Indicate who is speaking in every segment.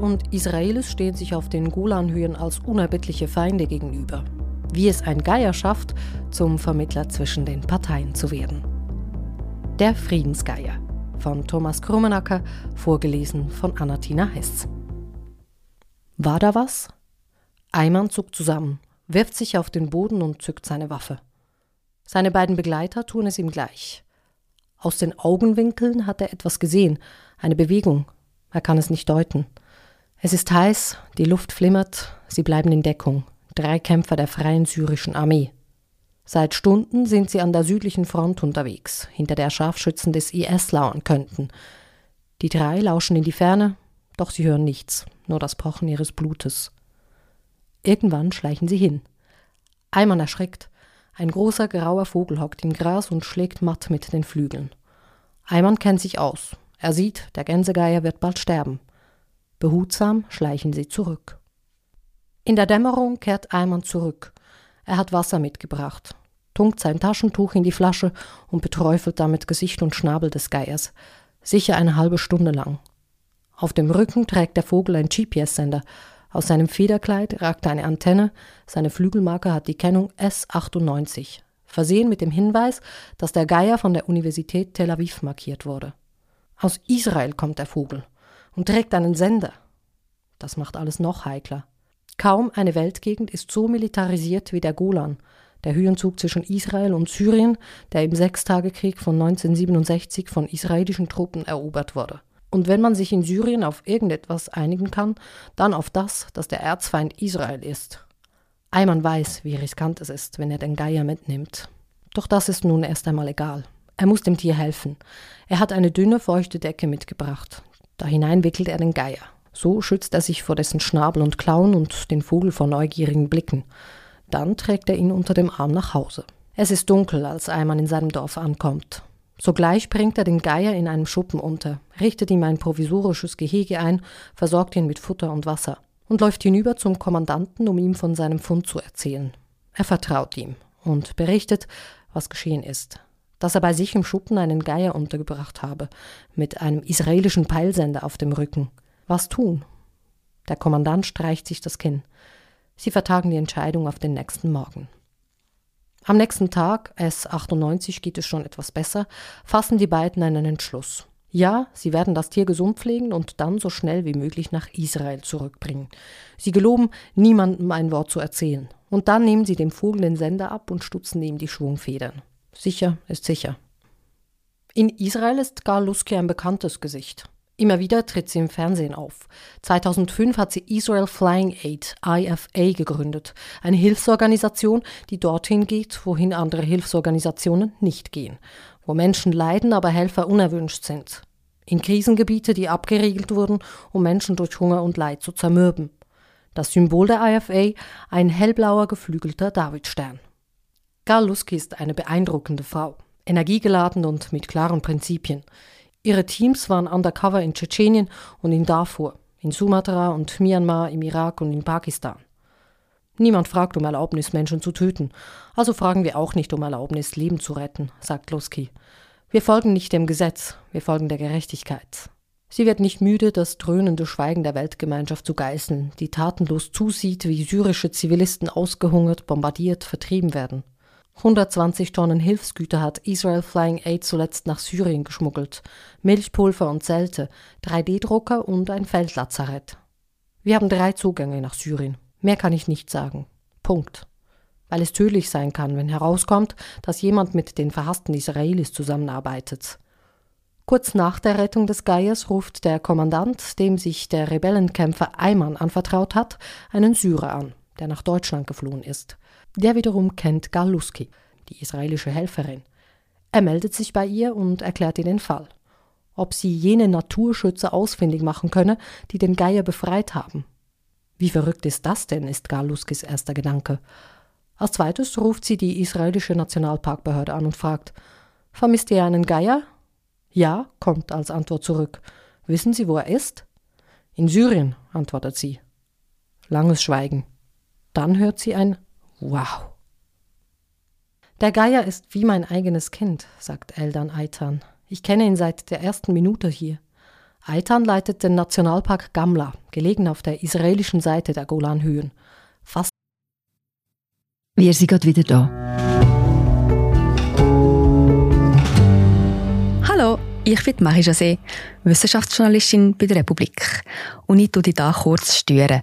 Speaker 1: Und Israelis stehen sich auf den Golanhöhen als unerbittliche Feinde gegenüber. Wie es ein Geier schafft, zum Vermittler zwischen den Parteien zu werden. Der Friedensgeier von Thomas Krummenacker, vorgelesen von Anatina Hess. War da was? Eimann zuckt zusammen, wirft sich auf den Boden und zückt seine Waffe. Seine beiden Begleiter tun es ihm gleich. Aus den Augenwinkeln hat er etwas gesehen, eine Bewegung, er kann es nicht deuten. Es ist heiß, die Luft flimmert, sie bleiben in Deckung. Drei Kämpfer der Freien Syrischen Armee. Seit Stunden sind sie an der südlichen Front unterwegs, hinter der Scharfschützen des IS lauern könnten. Die drei lauschen in die Ferne, doch sie hören nichts, nur das Pochen ihres Blutes. Irgendwann schleichen sie hin. Eimann erschreckt. Ein großer grauer Vogel hockt im Gras und schlägt matt mit den Flügeln. Eimann kennt sich aus. Er sieht, der Gänsegeier wird bald sterben. Behutsam schleichen sie zurück. In der Dämmerung kehrt Eimann zurück. Er hat Wasser mitgebracht, tunkt sein Taschentuch in die Flasche und beträufelt damit Gesicht und Schnabel des Geiers, sicher eine halbe Stunde lang. Auf dem Rücken trägt der Vogel ein GPS-Sender. Aus seinem Federkleid ragt eine Antenne, seine Flügelmarke hat die Kennung S98, versehen mit dem Hinweis, dass der Geier von der Universität Tel Aviv markiert wurde. Aus Israel kommt der Vogel und trägt einen Sender. Das macht alles noch heikler. Kaum eine Weltgegend ist so militarisiert wie der Golan, der Höhenzug zwischen Israel und Syrien, der im Sechstagekrieg von 1967 von israelischen Truppen erobert wurde. Und wenn man sich in Syrien auf irgendetwas einigen kann, dann auf das, dass der Erzfeind Israel ist. Eimann weiß, wie riskant es ist, wenn er den Geier mitnimmt. Doch das ist nun erst einmal egal. Er muss dem Tier helfen. Er hat eine dünne, feuchte Decke mitgebracht. Da hinein wickelt er den Geier. So schützt er sich vor dessen Schnabel und Klauen und den Vogel vor neugierigen Blicken. Dann trägt er ihn unter dem Arm nach Hause. Es ist dunkel, als Eimann in seinem Dorf ankommt. Sogleich bringt er den Geier in einem Schuppen unter, richtet ihm ein provisorisches Gehege ein, versorgt ihn mit Futter und Wasser und läuft hinüber zum Kommandanten, um ihm von seinem Fund zu erzählen. Er vertraut ihm und berichtet, was geschehen ist dass er bei sich im Schuppen einen Geier untergebracht habe, mit einem israelischen Peilsender auf dem Rücken. Was tun? Der Kommandant streicht sich das Kinn. Sie vertagen die Entscheidung auf den nächsten Morgen. Am nächsten Tag, S98 geht es schon etwas besser, fassen die beiden einen Entschluss. Ja, sie werden das Tier gesund pflegen und dann so schnell wie möglich nach Israel zurückbringen. Sie geloben, niemandem ein Wort zu erzählen. Und dann nehmen sie dem Vogel den Sender ab und stutzen ihm die Schwungfedern. Sicher ist sicher. In Israel ist Gal Luski ein bekanntes Gesicht. Immer wieder tritt sie im Fernsehen auf. 2005 hat sie Israel Flying Aid, IFA, gegründet, eine Hilfsorganisation, die dorthin geht, wohin andere Hilfsorganisationen nicht gehen, wo Menschen leiden, aber Helfer unerwünscht sind. In Krisengebiete, die abgeriegelt wurden, um Menschen durch Hunger und Leid zu zermürben. Das Symbol der IFA, ein hellblauer geflügelter Davidstern. Gal Lusky ist eine beeindruckende Frau, energiegeladen und mit klaren Prinzipien. Ihre Teams waren undercover in Tschetschenien und in Darfur, in Sumatra und Myanmar, im Irak und in Pakistan. Niemand fragt um Erlaubnis, Menschen zu töten, also fragen wir auch nicht um Erlaubnis, Leben zu retten, sagt Lusky. Wir folgen nicht dem Gesetz, wir folgen der Gerechtigkeit. Sie wird nicht müde, das dröhnende Schweigen der Weltgemeinschaft zu geißeln, die tatenlos zusieht, wie syrische Zivilisten ausgehungert, bombardiert, vertrieben werden. 120 Tonnen Hilfsgüter hat Israel Flying Aid zuletzt nach Syrien geschmuggelt. Milchpulver und Zelte, 3D-Drucker und ein Feldlazarett. Wir haben drei Zugänge nach Syrien. Mehr kann ich nicht sagen. Punkt. Weil es tödlich sein kann, wenn herauskommt, dass jemand mit den verhassten Israelis zusammenarbeitet. Kurz nach der Rettung des Geiers ruft der Kommandant, dem sich der Rebellenkämpfer Ayman anvertraut hat, einen Syrer an, der nach Deutschland geflohen ist. Der wiederum kennt Galuski, die israelische Helferin. Er meldet sich bei ihr und erklärt ihr den Fall. Ob sie jene Naturschützer ausfindig machen könne, die den Geier befreit haben. Wie verrückt ist das denn, ist Galuskis erster Gedanke. Als zweites ruft sie die israelische Nationalparkbehörde an und fragt, vermisst ihr einen Geier? Ja, kommt als Antwort zurück. Wissen Sie, wo er ist? In Syrien, antwortet sie. Langes Schweigen. Dann hört sie ein Wow. Der Geier ist wie mein eigenes Kind, sagt Eldan Eitan. Ich kenne ihn seit der ersten Minute hier. Eitan leitet den Nationalpark Gamla, gelegen auf der israelischen Seite der Golanhöhen. Fast
Speaker 2: Wir sind gerade wieder da. Hallo, ich bin Marie José, Wissenschaftsjournalistin bei der Republik. Und ich tue dich hier kurz stören.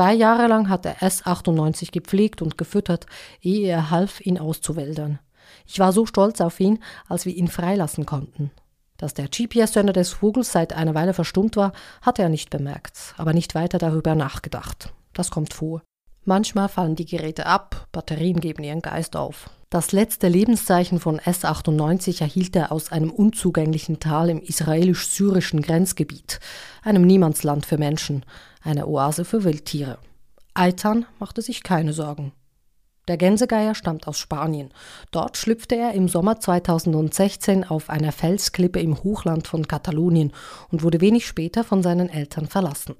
Speaker 1: Zwei Jahre lang hat er S98 gepflegt und gefüttert, ehe er half, ihn auszuwäldern. Ich war so stolz auf ihn, als wir ihn freilassen konnten. Dass der GPS-Sender des Vogels seit einer Weile verstummt war, hatte er nicht bemerkt, aber nicht weiter darüber nachgedacht. Das kommt vor. Manchmal fallen die Geräte ab, Batterien geben ihren Geist auf. Das letzte Lebenszeichen von S98 erhielt er aus einem unzugänglichen Tal im israelisch-syrischen Grenzgebiet, einem Niemandsland für Menschen, eine Oase für Wildtiere. Aitan machte sich keine Sorgen. Der Gänsegeier stammt aus Spanien. Dort schlüpfte er im Sommer 2016 auf einer Felsklippe im Hochland von Katalonien und wurde wenig später von seinen Eltern verlassen.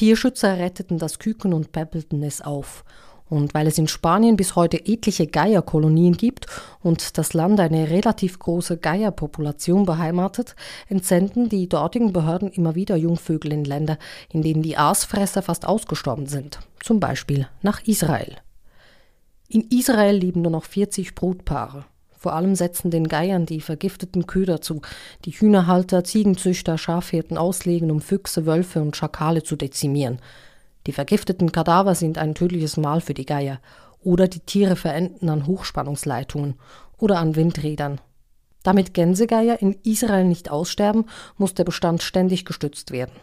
Speaker 1: Tierschützer retteten das Küken und päppelten es auf. Und weil es in Spanien bis heute etliche Geierkolonien gibt und das Land eine relativ große Geierpopulation beheimatet, entsenden die dortigen Behörden immer wieder Jungvögel in Länder, in denen die Aasfresser fast ausgestorben sind, zum Beispiel nach Israel. In Israel leben nur noch 40 Brutpaare. Vor allem setzen den Geiern die vergifteten Köder zu, die Hühnerhalter, Ziegenzüchter, Schafhirten auslegen, um Füchse, Wölfe und Schakale zu dezimieren. Die vergifteten Kadaver sind ein tödliches Mahl für die Geier. Oder die Tiere verenden an Hochspannungsleitungen oder an Windrädern. Damit Gänsegeier in Israel nicht aussterben, muss der Bestand ständig gestützt werden.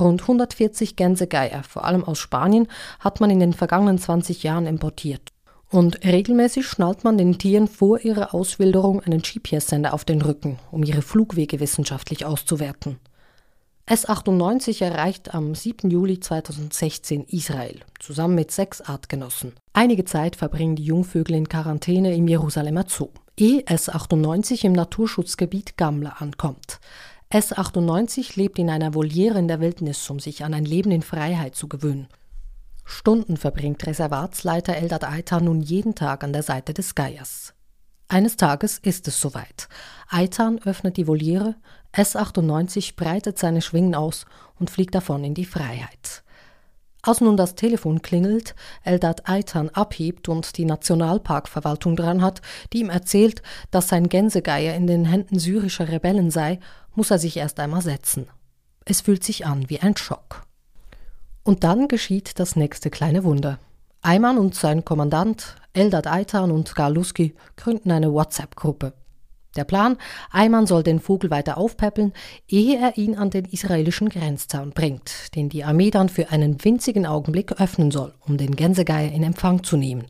Speaker 1: Rund 140 Gänsegeier, vor allem aus Spanien, hat man in den vergangenen 20 Jahren importiert. Und regelmäßig schnallt man den Tieren vor ihrer Auswilderung einen GPS-Sender auf den Rücken, um ihre Flugwege wissenschaftlich auszuwerten. S-98 erreicht am 7. Juli 2016 Israel, zusammen mit sechs Artgenossen. Einige Zeit verbringen die Jungvögel in Quarantäne im Jerusalemer Zoo, ehe S-98 im Naturschutzgebiet Gamla ankommt. S-98 lebt in einer Voliere in der Wildnis, um sich an ein Leben in Freiheit zu gewöhnen. Stunden verbringt Reservatsleiter Eldad Aitan nun jeden Tag an der Seite des Geiers. Eines Tages ist es soweit. Aitan öffnet die Voliere, S98 breitet seine Schwingen aus und fliegt davon in die Freiheit. Als nun das Telefon klingelt, Eldad Aitan abhebt und die Nationalparkverwaltung dran hat, die ihm erzählt, dass sein Gänsegeier in den Händen syrischer Rebellen sei, muss er sich erst einmal setzen. Es fühlt sich an wie ein Schock. Und dann geschieht das nächste kleine Wunder. Ayman und sein Kommandant Eldad Aitan und Galuski gründen eine WhatsApp-Gruppe. Der Plan, Ayman soll den Vogel weiter aufpäppeln, ehe er ihn an den israelischen Grenzzaun bringt, den die Armee dann für einen winzigen Augenblick öffnen soll, um den Gänsegeier in Empfang zu nehmen.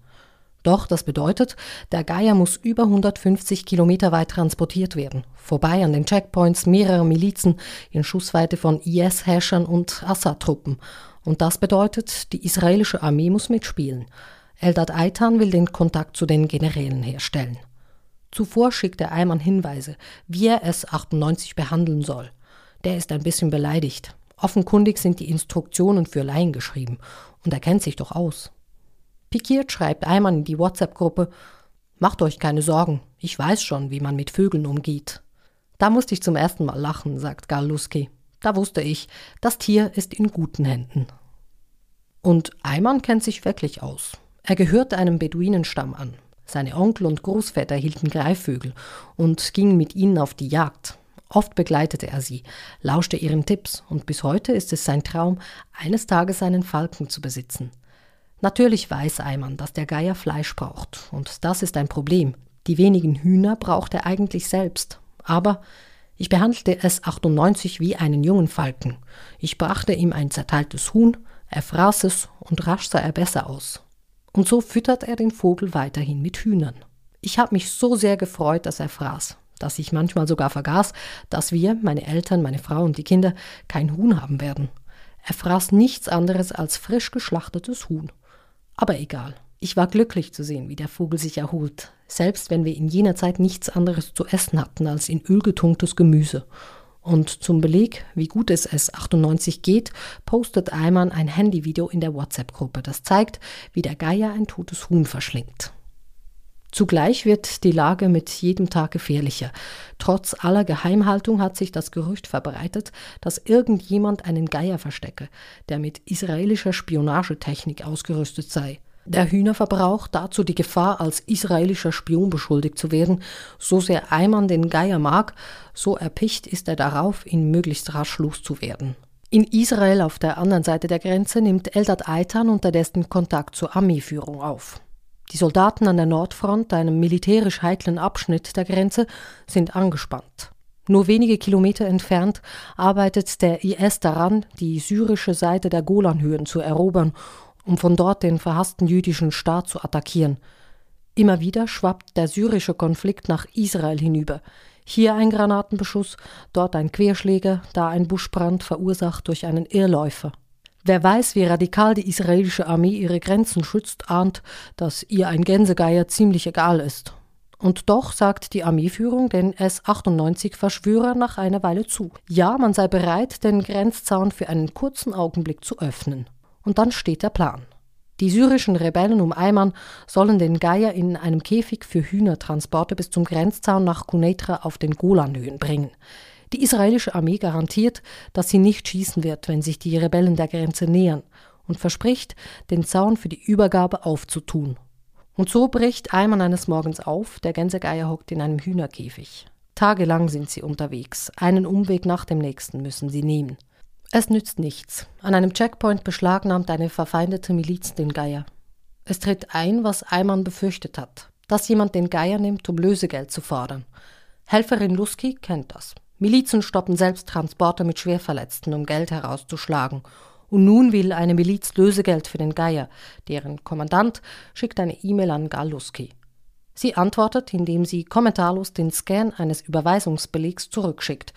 Speaker 1: Doch das bedeutet, der Geier muss über 150 Kilometer weit transportiert werden, vorbei an den Checkpoints mehrerer Milizen in Schussweite von IS-Herrschern und Assad-Truppen und das bedeutet, die israelische Armee muss mitspielen. Eldad Aitan will den Kontakt zu den Generälen herstellen. Zuvor schickt er Ayman Hinweise, wie er S-98 behandeln soll. Der ist ein bisschen beleidigt. Offenkundig sind die Instruktionen für Laien geschrieben und er kennt sich doch aus. Pikiert schreibt Ayman in die WhatsApp-Gruppe: Macht euch keine Sorgen, ich weiß schon, wie man mit Vögeln umgeht. Da musste ich zum ersten Mal lachen, sagt Galuski. Da wusste ich, das Tier ist in guten Händen. Und Ayman kennt sich wirklich aus. Er gehört einem Beduinenstamm an. Seine Onkel und Großväter hielten Greifvögel und gingen mit ihnen auf die Jagd. Oft begleitete er sie, lauschte ihren Tipps und bis heute ist es sein Traum, eines Tages einen Falken zu besitzen. Natürlich weiß Eimann, dass der Geier Fleisch braucht und das ist ein Problem. Die wenigen Hühner braucht er eigentlich selbst. Aber ich behandelte es 98 wie einen jungen Falken. Ich brachte ihm ein zerteiltes Huhn, er fraß es und rasch sah er besser aus. Und so füttert er den Vogel weiterhin mit Hühnern. Ich habe mich so sehr gefreut, dass er fraß, dass ich manchmal sogar vergaß, dass wir, meine Eltern, meine Frau und die Kinder, kein Huhn haben werden. Er fraß nichts anderes als frisch geschlachtetes Huhn. Aber egal. Ich war glücklich zu sehen, wie der Vogel sich erholt, selbst wenn wir in jener Zeit nichts anderes zu essen hatten als in Öl getunktes Gemüse. Und zum Beleg, wie gut es es 98 geht, postet Eimann ein Handyvideo in der WhatsApp-Gruppe, das zeigt, wie der Geier ein totes Huhn verschlingt. Zugleich wird die Lage mit jedem Tag gefährlicher. Trotz aller Geheimhaltung hat sich das Gerücht verbreitet, dass irgendjemand einen Geier verstecke, der mit israelischer Spionagetechnik ausgerüstet sei. Der Hühnerverbrauch, dazu die Gefahr, als israelischer Spion beschuldigt zu werden, so sehr Eimann den Geier mag, so erpicht ist er darauf, ihn möglichst rasch loszuwerden. In Israel auf der anderen Seite der Grenze nimmt Eldad Eitan unterdessen Kontakt zur Armeeführung auf. Die Soldaten an der Nordfront, einem militärisch heiklen Abschnitt der Grenze, sind angespannt. Nur wenige Kilometer entfernt arbeitet der IS daran, die syrische Seite der Golanhöhen zu erobern um von dort den verhassten jüdischen Staat zu attackieren. Immer wieder schwappt der syrische Konflikt nach Israel hinüber. Hier ein Granatenbeschuss, dort ein Querschläger, da ein Buschbrand verursacht durch einen Irrläufer. Wer weiß, wie radikal die israelische Armee ihre Grenzen schützt, ahnt, dass ihr ein Gänsegeier ziemlich egal ist. Und doch sagt die Armeeführung den S-98-Verschwörer nach einer Weile zu. Ja, man sei bereit, den Grenzzaun für einen kurzen Augenblick zu öffnen. Und dann steht der Plan. Die syrischen Rebellen um Eimann sollen den Geier in einem Käfig für Hühnertransporte bis zum Grenzzaun nach Kuneitra auf den Golanhöhen bringen. Die israelische Armee garantiert, dass sie nicht schießen wird, wenn sich die Rebellen der Grenze nähern, und verspricht, den Zaun für die Übergabe aufzutun. Und so bricht Eimann eines Morgens auf, der Gänsegeier hockt in einem Hühnerkäfig. Tagelang sind sie unterwegs, einen Umweg nach dem nächsten müssen sie nehmen. Es nützt nichts. An einem Checkpoint beschlagnahmt eine verfeindete Miliz den Geier. Es tritt ein, was Eimann befürchtet hat, dass jemand den Geier nimmt, um Lösegeld zu fordern. Helferin Lusky kennt das. Milizen stoppen selbst Transporte mit Schwerverletzten, um Geld herauszuschlagen. Und nun will eine Miliz Lösegeld für den Geier. Deren Kommandant schickt eine E-Mail an Galuski. Sie antwortet, indem sie kommentarlos den Scan eines Überweisungsbelegs zurückschickt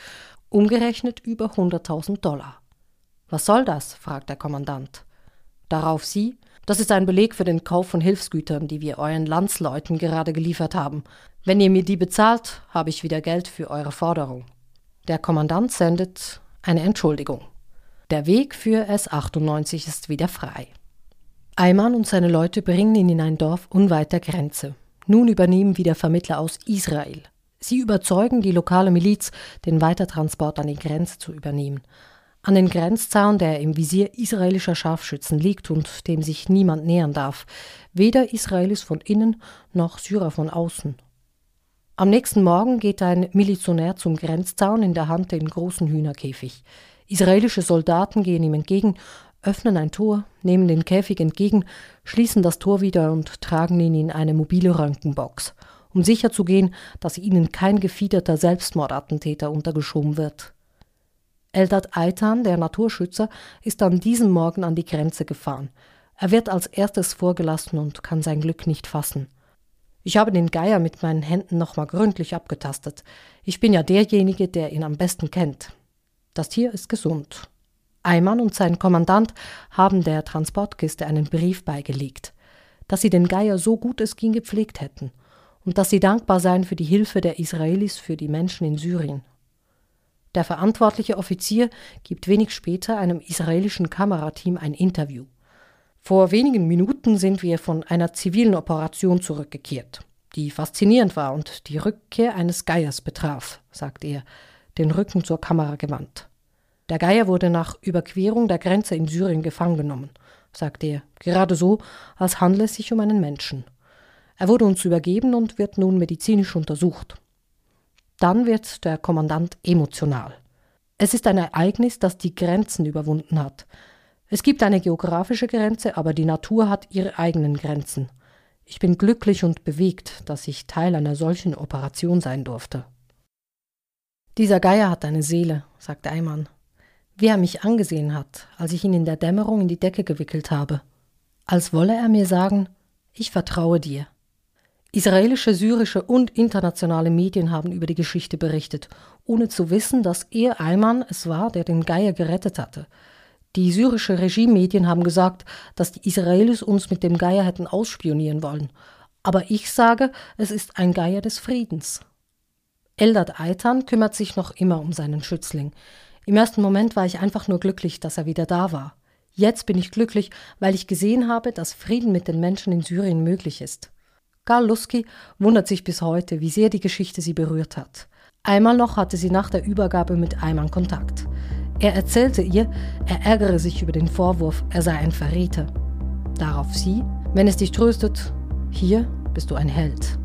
Speaker 1: umgerechnet über 100.000 Dollar. Was soll das? fragt der Kommandant. Darauf sie, das ist ein Beleg für den Kauf von Hilfsgütern, die wir euren Landsleuten gerade geliefert haben. Wenn ihr mir die bezahlt, habe ich wieder Geld für eure Forderung. Der Kommandant sendet eine Entschuldigung. Der Weg für S98 ist wieder frei. Ayman und seine Leute bringen ihn in ein Dorf unweit der Grenze. Nun übernehmen wieder Vermittler aus Israel. Sie überzeugen die lokale Miliz, den Weitertransport an die Grenze zu übernehmen. An den Grenzzaun, der im Visier israelischer Scharfschützen liegt und dem sich niemand nähern darf, weder Israelis von innen noch Syrer von außen. Am nächsten Morgen geht ein Milizionär zum Grenzzaun in der Hand den großen Hühnerkäfig. Israelische Soldaten gehen ihm entgegen, öffnen ein Tor, nehmen den Käfig entgegen, schließen das Tor wieder und tragen ihn in eine mobile Röntgenbox um sicherzugehen, dass ihnen kein gefiederter Selbstmordattentäter untergeschoben wird. Eldad Aitan, der Naturschützer, ist an diesem Morgen an die Grenze gefahren. Er wird als erstes vorgelassen und kann sein Glück nicht fassen. Ich habe den Geier mit meinen Händen nochmal gründlich abgetastet. Ich bin ja derjenige, der ihn am besten kennt. Das Tier ist gesund. Eimann und sein Kommandant haben der Transportkiste einen Brief beigelegt, dass sie den Geier so gut es ging gepflegt hätten und dass sie dankbar seien für die Hilfe der Israelis für die Menschen in Syrien. Der verantwortliche Offizier gibt wenig später einem israelischen Kamerateam ein Interview. Vor wenigen Minuten sind wir von einer zivilen Operation zurückgekehrt, die faszinierend war und die Rückkehr eines Geiers betraf, sagt er, den Rücken zur Kamera gewandt. Der Geier wurde nach Überquerung der Grenze in Syrien gefangen genommen, sagt er, gerade so, als handle es sich um einen Menschen. Er wurde uns übergeben und wird nun medizinisch untersucht. Dann wird der Kommandant emotional. Es ist ein Ereignis, das die Grenzen überwunden hat. Es gibt eine geografische Grenze, aber die Natur hat ihre eigenen Grenzen. Ich bin glücklich und bewegt, dass ich Teil einer solchen Operation sein durfte. Dieser Geier hat eine Seele, sagte Eimann. Wie er mich angesehen hat, als ich ihn in der Dämmerung in die Decke gewickelt habe. Als wolle er mir sagen, ich vertraue dir. Israelische, syrische und internationale Medien haben über die Geschichte berichtet, ohne zu wissen, dass er Ayman es war, der den Geier gerettet hatte. Die syrische Regimemedien haben gesagt, dass die Israelis uns mit dem Geier hätten ausspionieren wollen. Aber ich sage, es ist ein Geier des Friedens. Eldad Aitan kümmert sich noch immer um seinen Schützling. Im ersten Moment war ich einfach nur glücklich, dass er wieder da war. Jetzt bin ich glücklich, weil ich gesehen habe, dass Frieden mit den Menschen in Syrien möglich ist. Karl Lusky wundert sich bis heute, wie sehr die Geschichte sie berührt hat. Einmal noch hatte sie nach der Übergabe mit Eimann Kontakt. Er erzählte ihr, er ärgere sich über den Vorwurf, er sei ein Verräter. Darauf sie, wenn es dich tröstet, hier bist du ein Held.